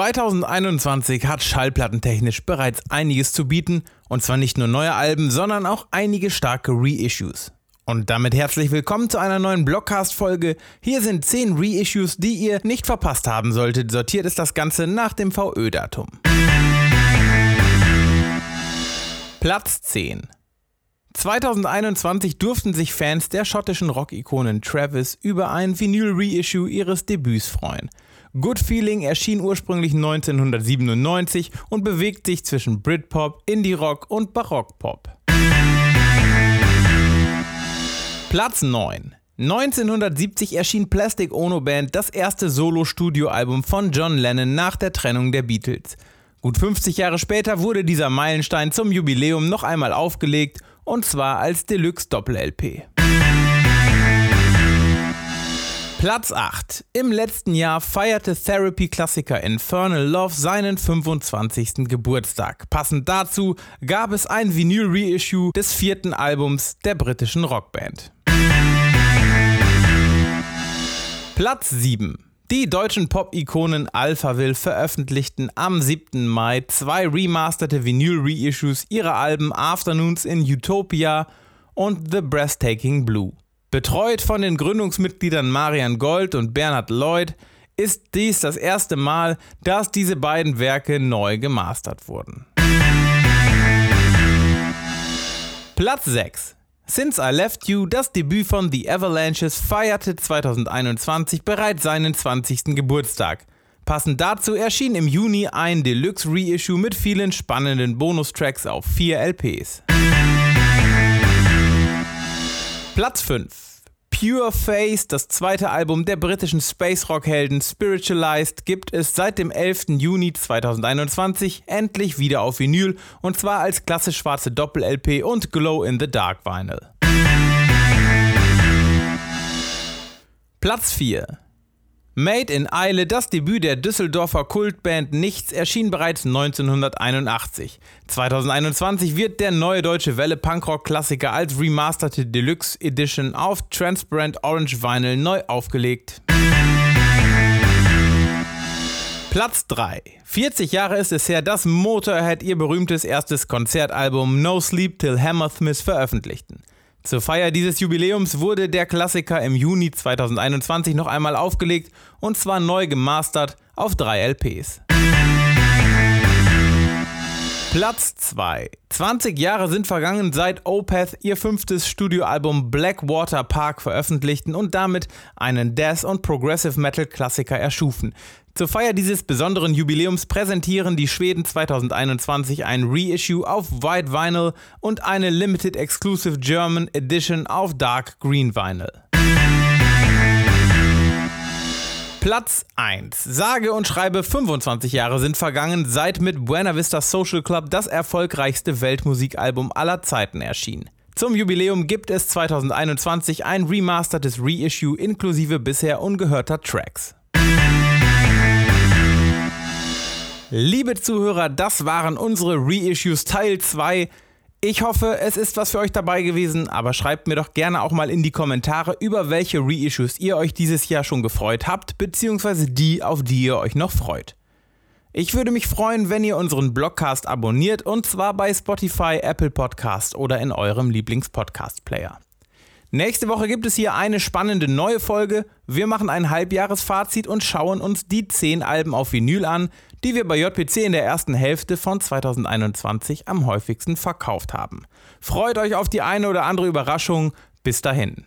2021 hat schallplattentechnisch bereits einiges zu bieten, und zwar nicht nur neue Alben, sondern auch einige starke Reissues. Und damit herzlich willkommen zu einer neuen Blockcast-Folge. Hier sind 10 Reissues, die ihr nicht verpasst haben solltet. Sortiert ist das Ganze nach dem VÖ-Datum. Platz 10 2021 durften sich Fans der schottischen Rock-Ikonen Travis über ein Vinyl-Reissue ihres Debüts freuen. Good Feeling erschien ursprünglich 1997 und bewegt sich zwischen Britpop, Indie-Rock und Barockpop. Platz 9 1970 erschien Plastic Ono Band, das erste Solo-Studioalbum von John Lennon nach der Trennung der Beatles. Gut 50 Jahre später wurde dieser Meilenstein zum Jubiläum noch einmal aufgelegt und zwar als Deluxe Doppel-LP. Platz 8. Im letzten Jahr feierte Therapy-Klassiker Infernal Love seinen 25. Geburtstag. Passend dazu gab es ein Vinyl-Reissue des vierten Albums der britischen Rockband. Platz 7. Die deutschen Pop-Ikonen Alphaville veröffentlichten am 7. Mai zwei remasterte Vinyl-Reissues ihrer Alben Afternoons in Utopia und The Breathtaking Blue. Betreut von den Gründungsmitgliedern Marian Gold und Bernhard Lloyd ist dies das erste Mal, dass diese beiden Werke neu gemastert wurden. Platz 6 Since I Left You, das Debüt von The Avalanches, feierte 2021 bereits seinen 20. Geburtstag. Passend dazu erschien im Juni ein Deluxe Reissue mit vielen spannenden Bonustracks auf vier LPs. Platz 5. Pure Face, das zweite Album der britischen Space Rock Helden Spiritualized, gibt es seit dem 11. Juni 2021 endlich wieder auf Vinyl und zwar als klassisch schwarze Doppel-LP und Glow in the Dark Vinyl. Platz 4. Made in Eile, das Debüt der Düsseldorfer Kultband Nichts, erschien bereits 1981. 2021 wird der neue deutsche Welle Punkrock-Klassiker als remasterte Deluxe Edition auf Transparent Orange Vinyl neu aufgelegt. Platz 3. 40 Jahre ist es her, dass Motorhead ihr berühmtes erstes Konzertalbum No Sleep Till Hammersmith veröffentlichten. Zur Feier dieses Jubiläums wurde der Klassiker im Juni 2021 noch einmal aufgelegt und zwar neu gemastert auf drei LPs. Platz 2. 20 Jahre sind vergangen, seit Opeth ihr fünftes Studioalbum Blackwater Park veröffentlichten und damit einen Death- und Progressive Metal Klassiker erschufen. Zur Feier dieses besonderen Jubiläums präsentieren die Schweden 2021 ein Reissue auf White Vinyl und eine Limited Exclusive German Edition auf Dark Green Vinyl. Platz 1. Sage und schreibe 25 Jahre sind vergangen, seit mit Buena Vista Social Club das erfolgreichste Weltmusikalbum aller Zeiten erschien. Zum Jubiläum gibt es 2021 ein remastertes Reissue inklusive bisher ungehörter Tracks. Liebe Zuhörer, das waren unsere Reissues Teil 2. Ich hoffe, es ist was für euch dabei gewesen, aber schreibt mir doch gerne auch mal in die Kommentare, über welche Reissues ihr euch dieses Jahr schon gefreut habt, beziehungsweise die, auf die ihr euch noch freut. Ich würde mich freuen, wenn ihr unseren Blogcast abonniert und zwar bei Spotify, Apple Podcast oder in eurem Lieblingspodcast-Player. Nächste Woche gibt es hier eine spannende neue Folge. Wir machen ein Halbjahresfazit und schauen uns die 10 Alben auf Vinyl an, die wir bei JPC in der ersten Hälfte von 2021 am häufigsten verkauft haben. Freut euch auf die eine oder andere Überraschung. Bis dahin.